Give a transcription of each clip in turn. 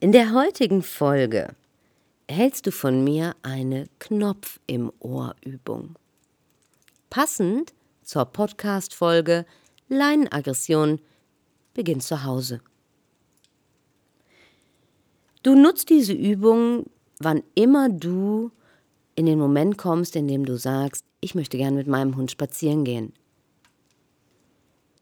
In der heutigen Folge erhältst du von mir eine Knopf im Ohr Übung. Passend zur Podcast-Folge Leinenaggression beginnt zu Hause. Du nutzt diese Übung, wann immer du in den Moment kommst, in dem du sagst, ich möchte gern mit meinem Hund spazieren gehen.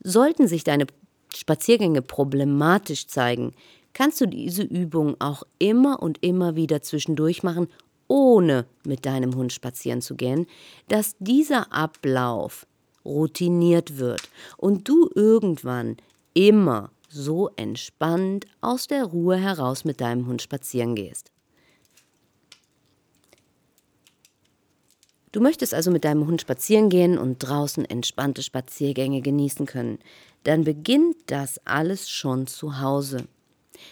Sollten sich deine Spaziergänge problematisch zeigen, kannst du diese Übung auch immer und immer wieder zwischendurch machen, ohne mit deinem Hund spazieren zu gehen, dass dieser Ablauf routiniert wird und du irgendwann immer so entspannt aus der Ruhe heraus mit deinem Hund spazieren gehst. Du möchtest also mit deinem Hund spazieren gehen und draußen entspannte Spaziergänge genießen können. Dann beginnt das alles schon zu Hause.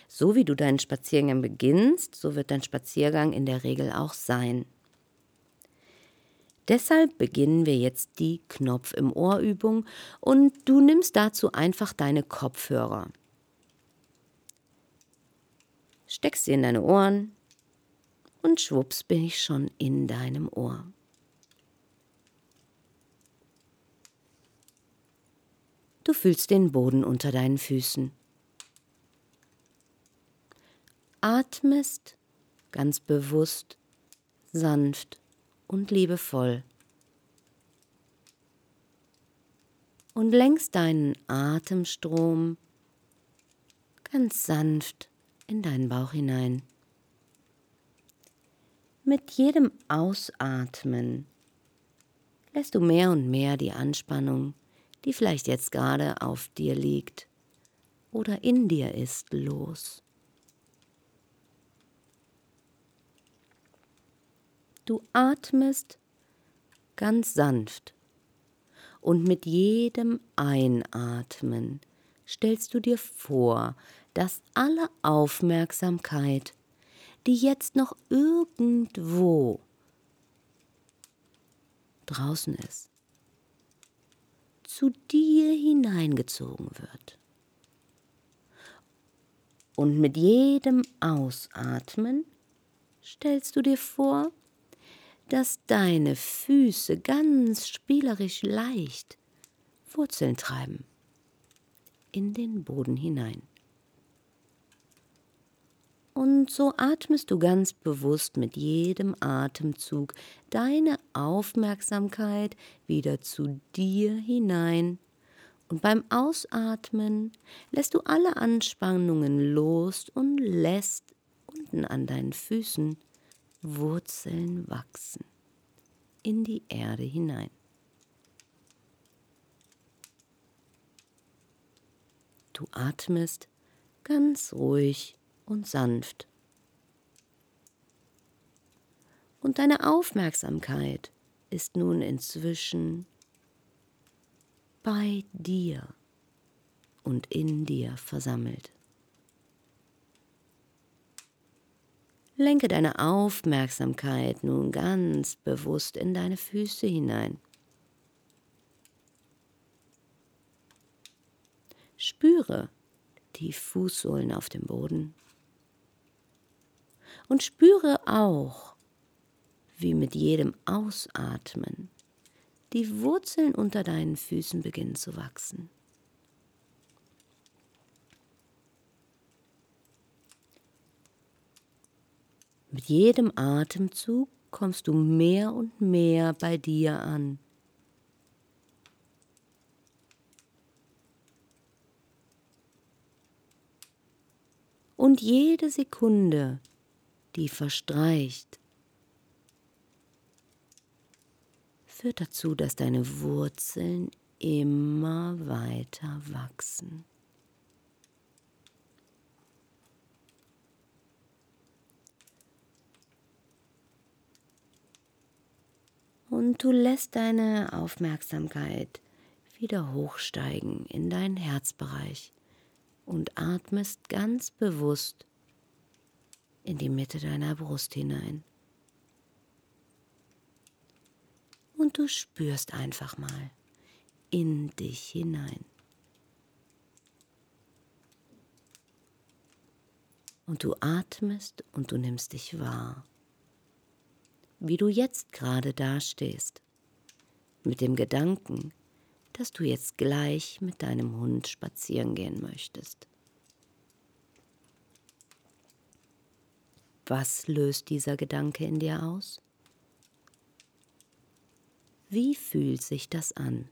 So wie du deinen Spaziergang beginnst, so wird dein Spaziergang in der Regel auch sein. Deshalb beginnen wir jetzt die Knopf im Ohr Übung und du nimmst dazu einfach deine Kopfhörer. Steckst sie in deine Ohren und schwupps bin ich schon in deinem Ohr. Du fühlst den Boden unter deinen Füßen. Atmest ganz bewusst, sanft und liebevoll. Und lenkst deinen Atemstrom ganz sanft in deinen Bauch hinein. Mit jedem Ausatmen lässt du mehr und mehr die Anspannung die vielleicht jetzt gerade auf dir liegt oder in dir ist, los. Du atmest ganz sanft und mit jedem Einatmen stellst du dir vor, dass alle Aufmerksamkeit, die jetzt noch irgendwo draußen ist, zu dir hineingezogen wird. Und mit jedem Ausatmen stellst du dir vor, dass deine Füße ganz spielerisch leicht Wurzeln treiben in den Boden hinein. Und so atmest du ganz bewusst mit jedem Atemzug deine Aufmerksamkeit wieder zu dir hinein. Und beim Ausatmen lässt du alle Anspannungen los und lässt unten an deinen Füßen Wurzeln wachsen in die Erde hinein. Du atmest ganz ruhig und sanft. Und deine Aufmerksamkeit ist nun inzwischen bei dir und in dir versammelt. Lenke deine Aufmerksamkeit nun ganz bewusst in deine Füße hinein. Spüre die Fußsohlen auf dem Boden und spüre auch, wie mit jedem Ausatmen die Wurzeln unter deinen Füßen beginnen zu wachsen. Mit jedem Atemzug kommst du mehr und mehr bei dir an. Und jede Sekunde, die verstreicht, führt dazu, dass deine Wurzeln immer weiter wachsen. Und du lässt deine Aufmerksamkeit wieder hochsteigen in deinen Herzbereich und atmest ganz bewusst in die Mitte deiner Brust hinein. Und du spürst einfach mal in dich hinein. Und du atmest und du nimmst dich wahr, wie du jetzt gerade dastehst, mit dem Gedanken, dass du jetzt gleich mit deinem Hund spazieren gehen möchtest. Was löst dieser Gedanke in dir aus? Wie fühlt sich das an?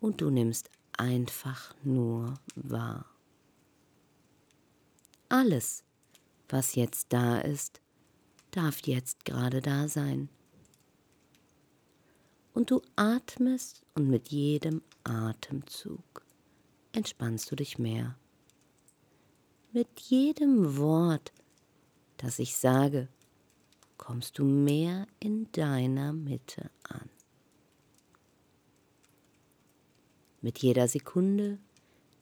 Und du nimmst einfach nur wahr. Alles, was jetzt da ist, darf jetzt gerade da sein. Und du atmest und mit jedem Atemzug entspannst du dich mehr. Mit jedem Wort, das ich sage, kommst du mehr in deiner Mitte an. Mit jeder Sekunde,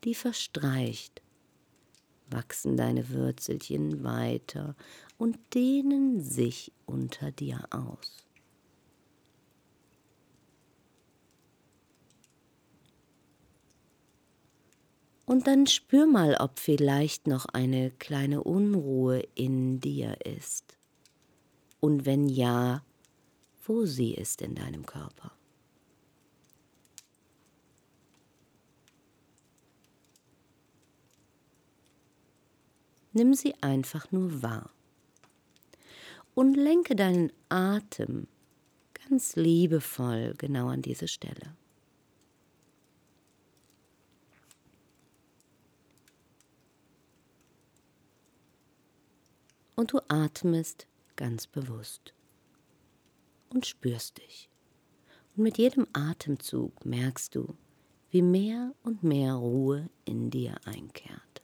die verstreicht, wachsen deine Würzelchen weiter und dehnen sich unter dir aus. Und dann spür mal, ob vielleicht noch eine kleine Unruhe in dir ist. Und wenn ja, wo sie ist in deinem Körper. Nimm sie einfach nur wahr. Und lenke deinen Atem ganz liebevoll genau an diese Stelle. und du atmest ganz bewusst und spürst dich. Und mit jedem Atemzug merkst du, wie mehr und mehr Ruhe in dir einkehrt.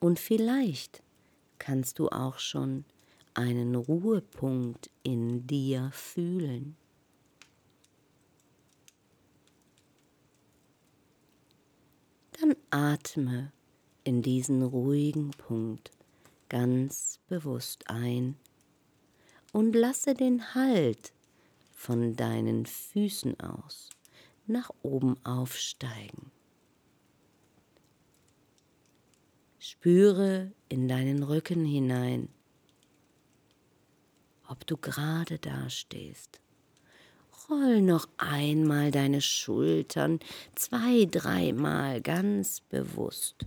Und vielleicht kannst du auch schon einen Ruhepunkt in dir fühlen. dann atme in diesen ruhigen Punkt ganz bewusst ein und lasse den Halt von deinen Füßen aus nach oben aufsteigen. Spüre in deinen Rücken hinein, ob du gerade dastehst Roll noch einmal deine Schultern zwei, dreimal ganz bewusst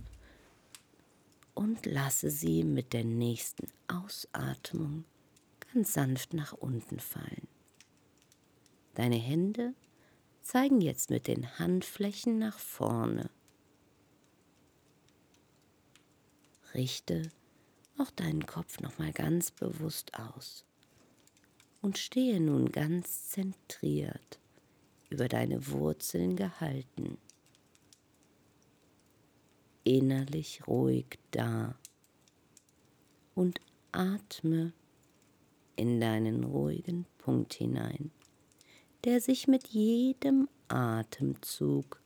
und lasse sie mit der nächsten Ausatmung ganz sanft nach unten fallen. Deine Hände zeigen jetzt mit den Handflächen nach vorne. Richte auch deinen Kopf noch mal ganz bewusst aus und stehe nun ganz zentriert, über deine Wurzeln gehalten, innerlich ruhig da und atme in deinen ruhigen Punkt hinein, der sich mit jedem Atemzug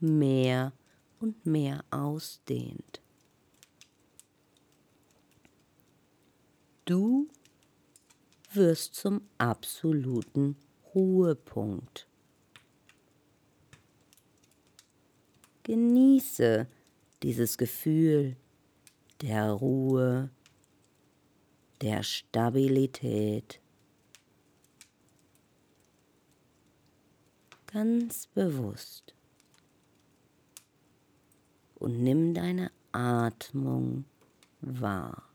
mehr und mehr ausdehnt. Du wirst zum absoluten Ruhepunkt. Genieße dieses Gefühl der Ruhe, der Stabilität. Ganz bewusst. Und nimm deine Atmung wahr.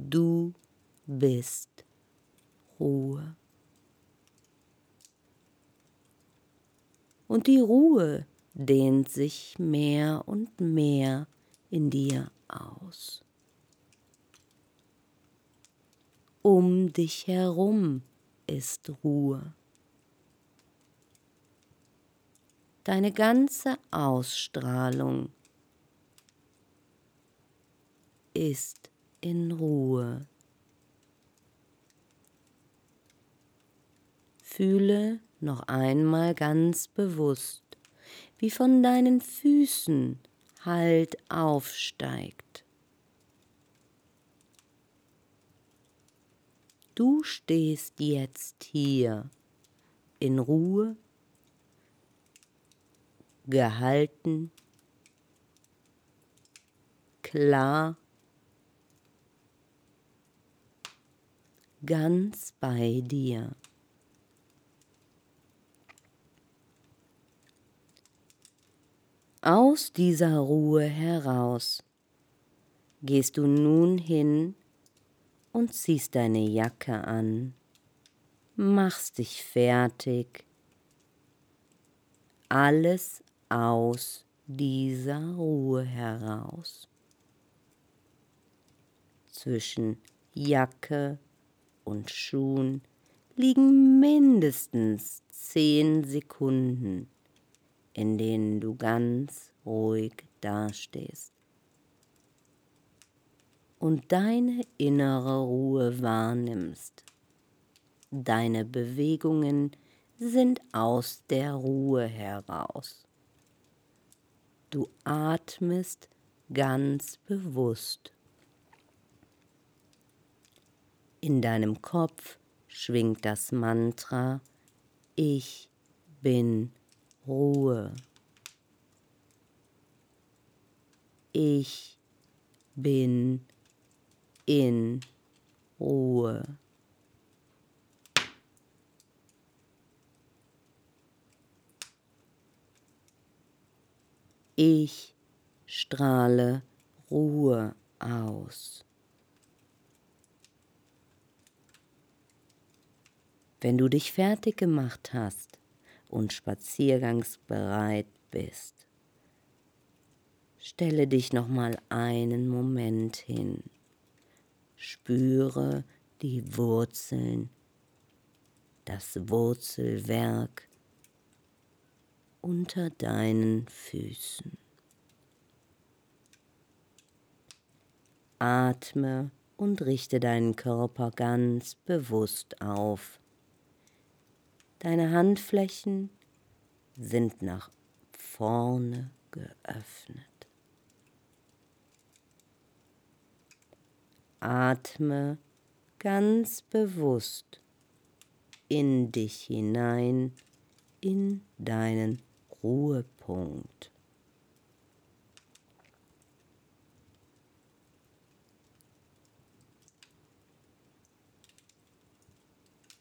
Du bist Ruhe. Und die Ruhe dehnt sich mehr und mehr in dir aus. Um dich herum ist Ruhe. Deine ganze Ausstrahlung ist in Ruhe. Fühle noch einmal ganz bewusst, wie von deinen Füßen Halt aufsteigt. Du stehst jetzt hier in Ruhe, gehalten, klar, ganz bei dir. Aus dieser Ruhe heraus gehst du nun hin und ziehst deine Jacke an, machst dich fertig. Alles aus dieser Ruhe heraus. Zwischen Jacke und Schuhen liegen mindestens zehn Sekunden in denen du ganz ruhig dastehst und deine innere Ruhe wahrnimmst. Deine Bewegungen sind aus der Ruhe heraus. Du atmest ganz bewusst. In deinem Kopf schwingt das Mantra Ich bin Ruhe. Ich bin in Ruhe. Ich strahle Ruhe aus. Wenn du dich fertig gemacht hast, und spaziergangsbereit bist. Stelle dich noch mal einen Moment hin. Spüre die Wurzeln, das Wurzelwerk unter deinen Füßen. Atme und richte deinen Körper ganz bewusst auf. Deine Handflächen sind nach vorne geöffnet. Atme ganz bewusst in dich hinein, in deinen Ruhepunkt.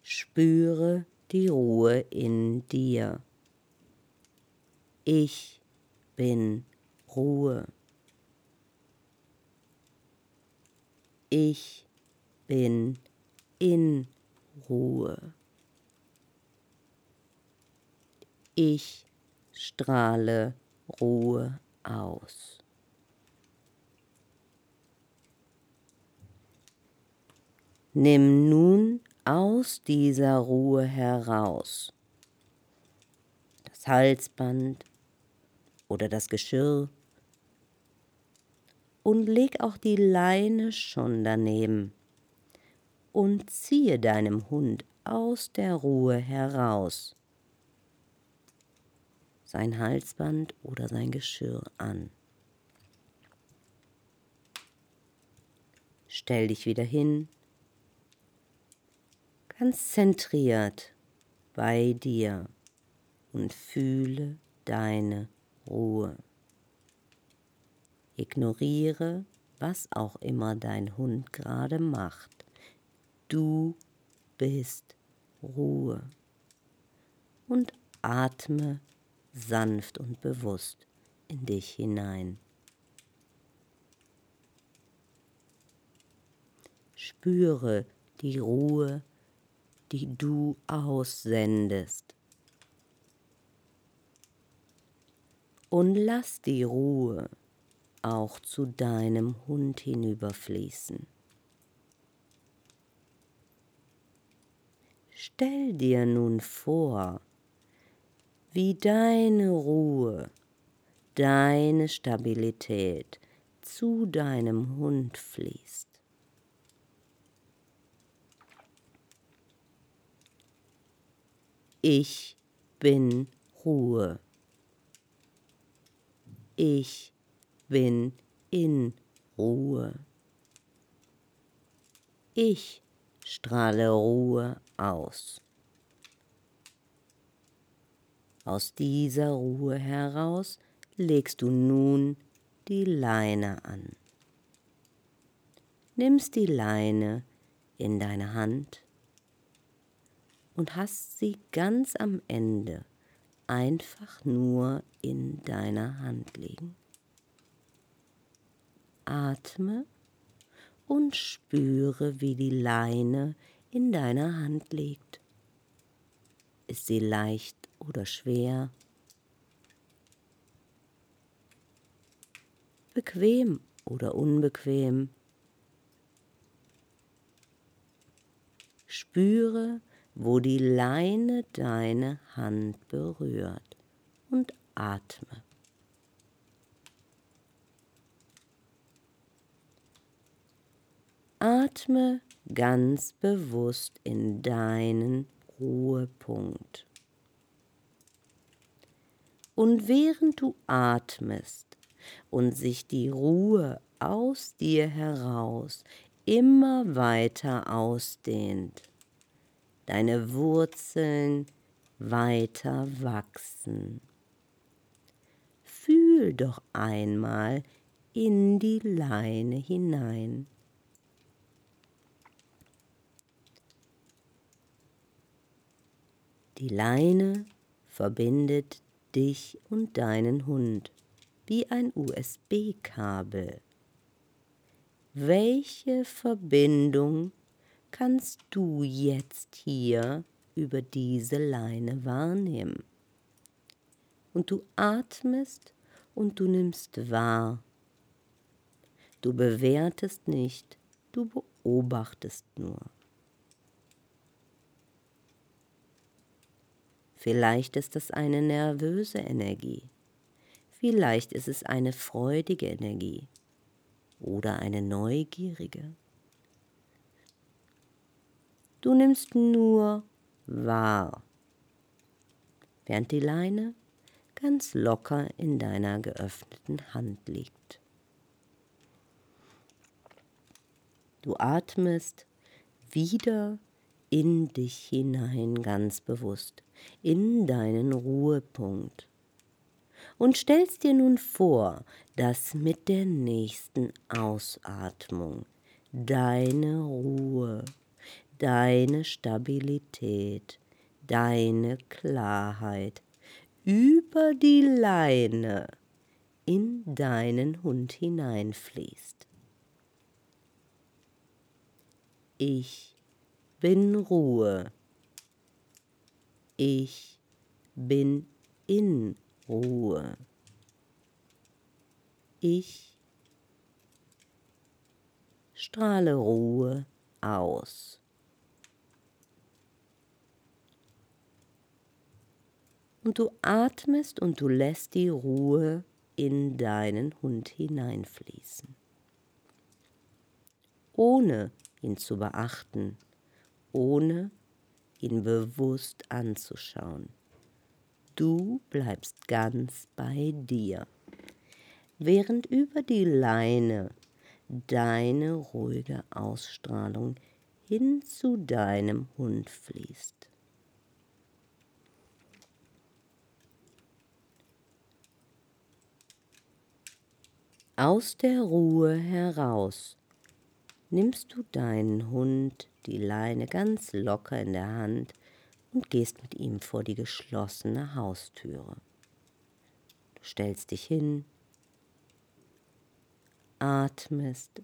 Spüre die Ruhe in dir. Ich bin Ruhe. Ich bin in Ruhe. Ich strahle Ruhe aus. Nimm nun aus dieser Ruhe heraus. Das Halsband oder das Geschirr und leg auch die Leine schon daneben und ziehe deinem Hund aus der Ruhe heraus sein Halsband oder sein Geschirr an. Stell dich wieder hin ganz zentriert bei dir und fühle deine Ruhe. Ignoriere, was auch immer dein Hund gerade macht. Du bist Ruhe. Und atme sanft und bewusst in dich hinein. Spüre die Ruhe die du aussendest. Und lass die Ruhe auch zu deinem Hund hinüberfließen. Stell dir nun vor, wie deine Ruhe, deine Stabilität zu deinem Hund fließt. Ich bin Ruhe. Ich bin in Ruhe. Ich strahle Ruhe aus. Aus dieser Ruhe heraus legst du nun die Leine an. Nimmst die Leine in deine Hand und hast sie ganz am Ende einfach nur in deiner Hand liegen. Atme und spüre, wie die Leine in deiner Hand liegt. Ist sie leicht oder schwer? Bequem oder unbequem? Spüre, wo die Leine deine Hand berührt und atme. Atme ganz bewusst in deinen Ruhepunkt. Und während du atmest und sich die Ruhe aus dir heraus immer weiter ausdehnt, deine Wurzeln weiter wachsen. Fühl doch einmal in die Leine hinein. Die Leine verbindet dich und deinen Hund wie ein USB-Kabel. Welche Verbindung kannst du jetzt hier über diese Leine wahrnehmen. Und du atmest und du nimmst wahr. Du bewertest nicht, du beobachtest nur. Vielleicht ist es eine nervöse Energie. Vielleicht ist es eine freudige Energie oder eine neugierige. Du nimmst nur wahr, während die Leine ganz locker in deiner geöffneten Hand liegt. Du atmest wieder in dich hinein ganz bewusst, in deinen Ruhepunkt. Und stellst dir nun vor, dass mit der nächsten Ausatmung deine Ruhe deine Stabilität, deine Klarheit über die Leine in deinen Hund hineinfließt. Ich bin Ruhe. Ich bin in Ruhe. Ich strahle Ruhe aus. Und du atmest und du lässt die Ruhe in deinen Hund hineinfließen. Ohne ihn zu beachten, ohne ihn bewusst anzuschauen. Du bleibst ganz bei dir, während über die Leine deine ruhige Ausstrahlung hin zu deinem Hund fließt. Aus der Ruhe heraus nimmst du deinen Hund die Leine ganz locker in der Hand und gehst mit ihm vor die geschlossene Haustüre. Du stellst dich hin, atmest,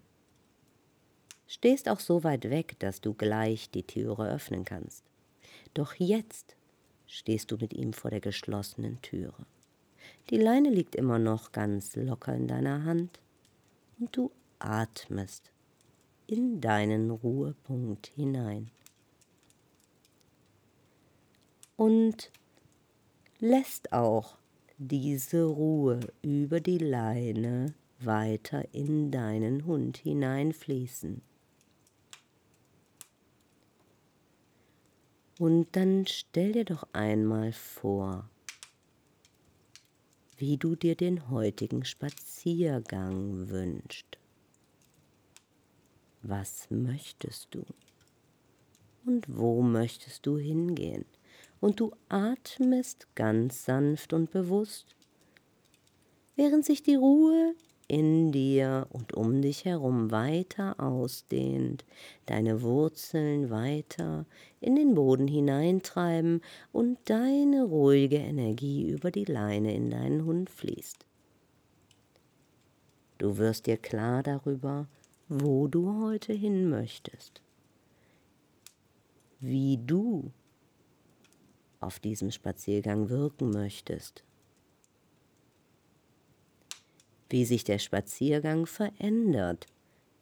stehst auch so weit weg, dass du gleich die Türe öffnen kannst. Doch jetzt stehst du mit ihm vor der geschlossenen Türe. Die Leine liegt immer noch ganz locker in deiner Hand und du atmest in deinen Ruhepunkt hinein. Und lässt auch diese Ruhe über die Leine weiter in deinen Hund hineinfließen. Und dann stell dir doch einmal vor, wie du dir den heutigen Spaziergang wünschst. Was möchtest du? Und wo möchtest du hingehen? Und du atmest ganz sanft und bewusst, während sich die Ruhe in dir und um dich herum weiter ausdehnt, deine Wurzeln weiter in den Boden hineintreiben und deine ruhige Energie über die Leine in deinen Hund fließt. Du wirst dir klar darüber, wo du heute hin möchtest, wie du auf diesem Spaziergang wirken möchtest wie sich der Spaziergang verändert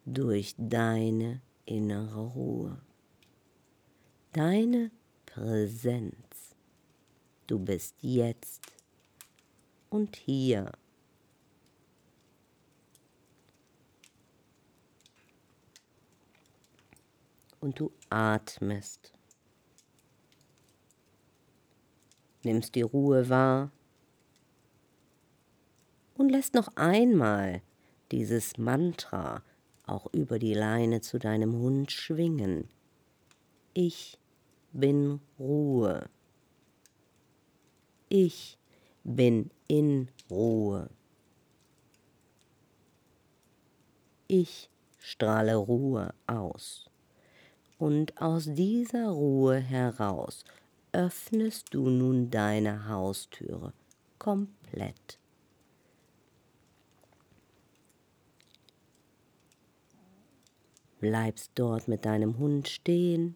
durch deine innere Ruhe, deine Präsenz. Du bist jetzt und hier. Und du atmest. Nimmst die Ruhe wahr und lässt noch einmal dieses Mantra auch über die Leine zu deinem Hund schwingen. Ich bin Ruhe. Ich bin in Ruhe. Ich strahle Ruhe aus. Und aus dieser Ruhe heraus öffnest du nun deine Haustüre komplett. Bleibst dort mit deinem Hund stehen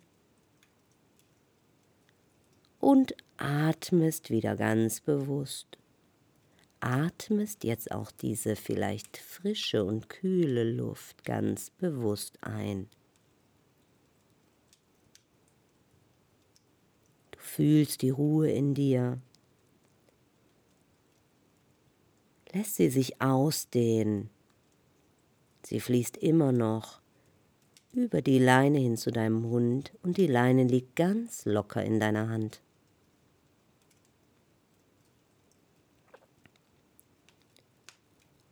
und atmest wieder ganz bewusst. Atmest jetzt auch diese vielleicht frische und kühle Luft ganz bewusst ein. Du fühlst die Ruhe in dir. Lässt sie sich ausdehnen. Sie fließt immer noch über die Leine hin zu deinem Hund und die Leine liegt ganz locker in deiner Hand.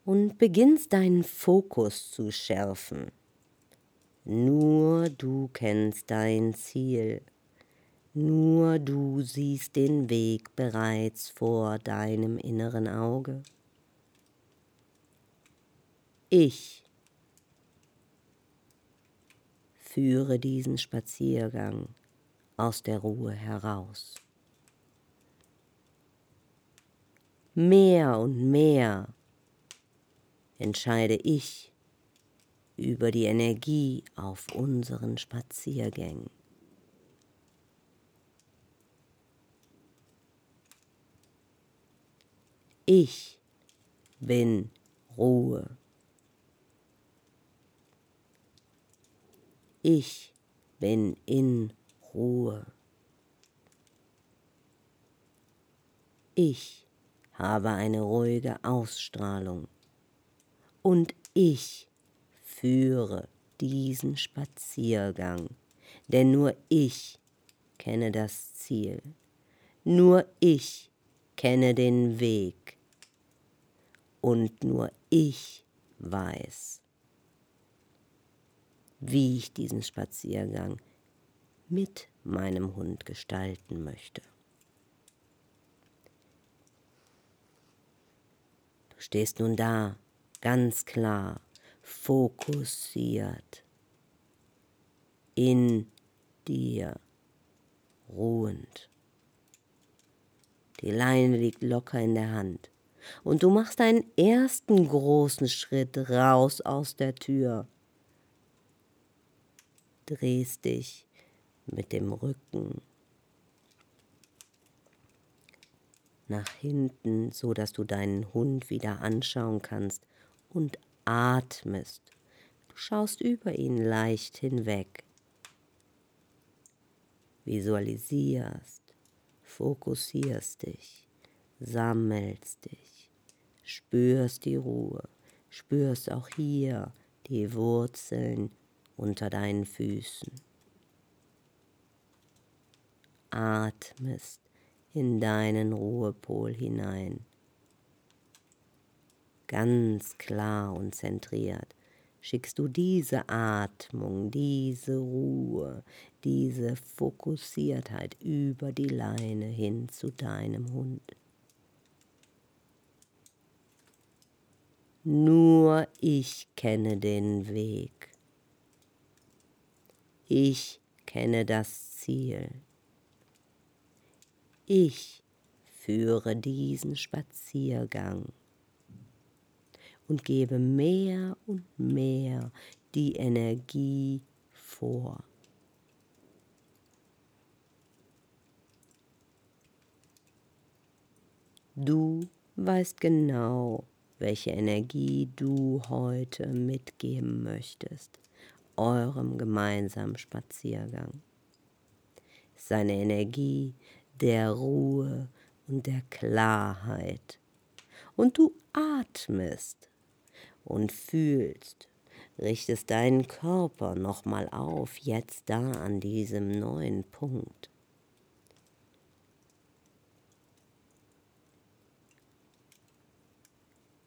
Und beginnst deinen Fokus zu schärfen. Nur du kennst dein Ziel. Nur du siehst den Weg bereits vor deinem inneren Auge. Ich führe diesen Spaziergang aus der Ruhe heraus. Mehr und mehr entscheide ich über die Energie auf unseren Spaziergängen. Ich bin Ruhe. Ich bin in Ruhe. Ich habe eine ruhige Ausstrahlung. Und ich führe diesen Spaziergang, denn nur ich kenne das Ziel, nur ich kenne den Weg. Und nur ich weiß, wie ich diesen Spaziergang mit meinem Hund gestalten möchte. Du stehst nun da, ganz klar, fokussiert, in dir, ruhend. Die Leine liegt locker in der Hand und du machst einen ersten großen Schritt raus aus der Tür drehst dich mit dem Rücken nach hinten, so dass du deinen Hund wieder anschauen kannst und atmest. Du schaust über ihn leicht hinweg. Visualisierst, fokussierst dich, sammelst dich, spürst die Ruhe, spürst auch hier die Wurzeln unter deinen Füßen. Atmest in deinen Ruhepol hinein. Ganz klar und zentriert schickst du diese Atmung, diese Ruhe, diese Fokussiertheit über die Leine hin zu deinem Hund. Nur ich kenne den Weg. Ich kenne das Ziel. Ich führe diesen Spaziergang und gebe mehr und mehr die Energie vor. Du weißt genau, welche Energie du heute mitgeben möchtest, eurem gemeinsamen Spaziergang. Seine Energie der Ruhe und der Klarheit. Und du atmest und fühlst, richtest deinen Körper nochmal auf, jetzt da an diesem neuen Punkt.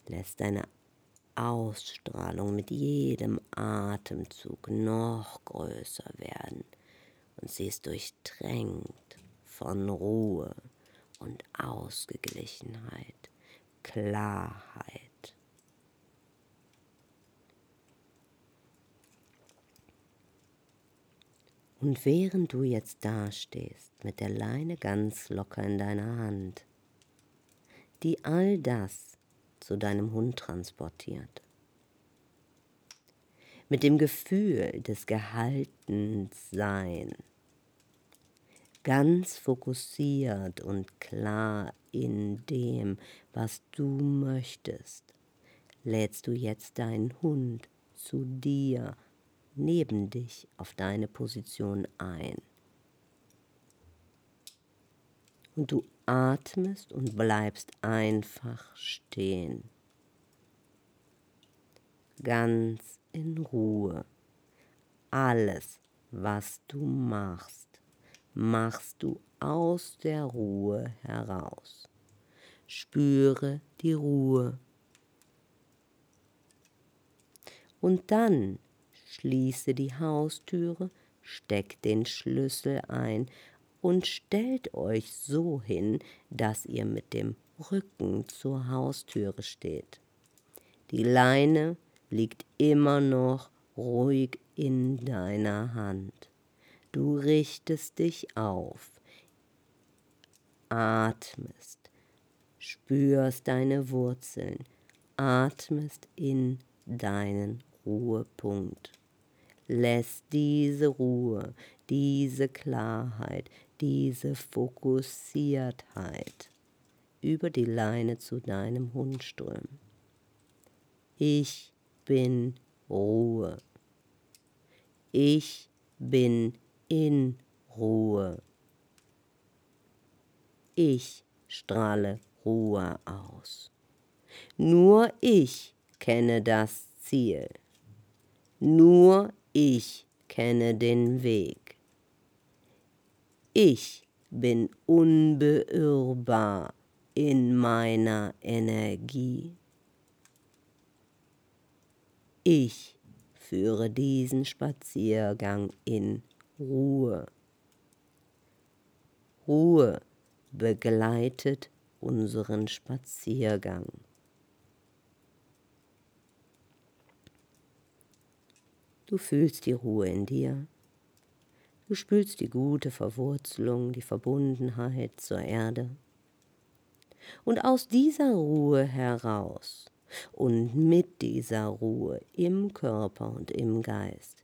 Lässt deine Ausstrahlung mit jedem Atemzug noch größer werden und sie ist durchtränkt von Ruhe und Ausgeglichenheit, Klarheit. Und während du jetzt dastehst, mit der Leine ganz locker in deiner Hand, die all das zu deinem Hund transportiert, mit dem Gefühl des Gehaltenseins, ganz fokussiert und klar in dem, was du möchtest, lädst du jetzt deinen Hund zu dir neben dich auf deine Position ein. Und du atmest und bleibst einfach stehen. Ganz in Ruhe. Alles, was du machst, machst du aus der Ruhe heraus. Spüre die Ruhe. Und dann schließe die Haustüre, steckt den Schlüssel ein und stellt euch so hin, dass ihr mit dem Rücken zur Haustüre steht. Die Leine liegt immer noch ruhig in deiner Hand. Du richtest dich auf, atmest, spürst deine Wurzeln, atmest in deinen Ruhepunkt lässt diese Ruhe, diese Klarheit, diese Fokussiertheit über die Leine zu deinem Hund strömen. Ich bin Ruhe. Ich bin in Ruhe. Ich strahle Ruhe aus. Nur ich kenne das Ziel. Nur ich kenne den Weg. Ich bin unbeirrbar in meiner Energie. Ich führe diesen Spaziergang in Ruhe. Ruhe begleitet unseren Spaziergang. Du fühlst die Ruhe in dir. Du spürst die gute Verwurzelung, die Verbundenheit zur Erde. Und aus dieser Ruhe heraus und mit dieser Ruhe im Körper und im Geist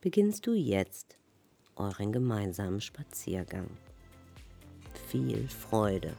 beginnst du jetzt euren gemeinsamen Spaziergang. Viel Freude!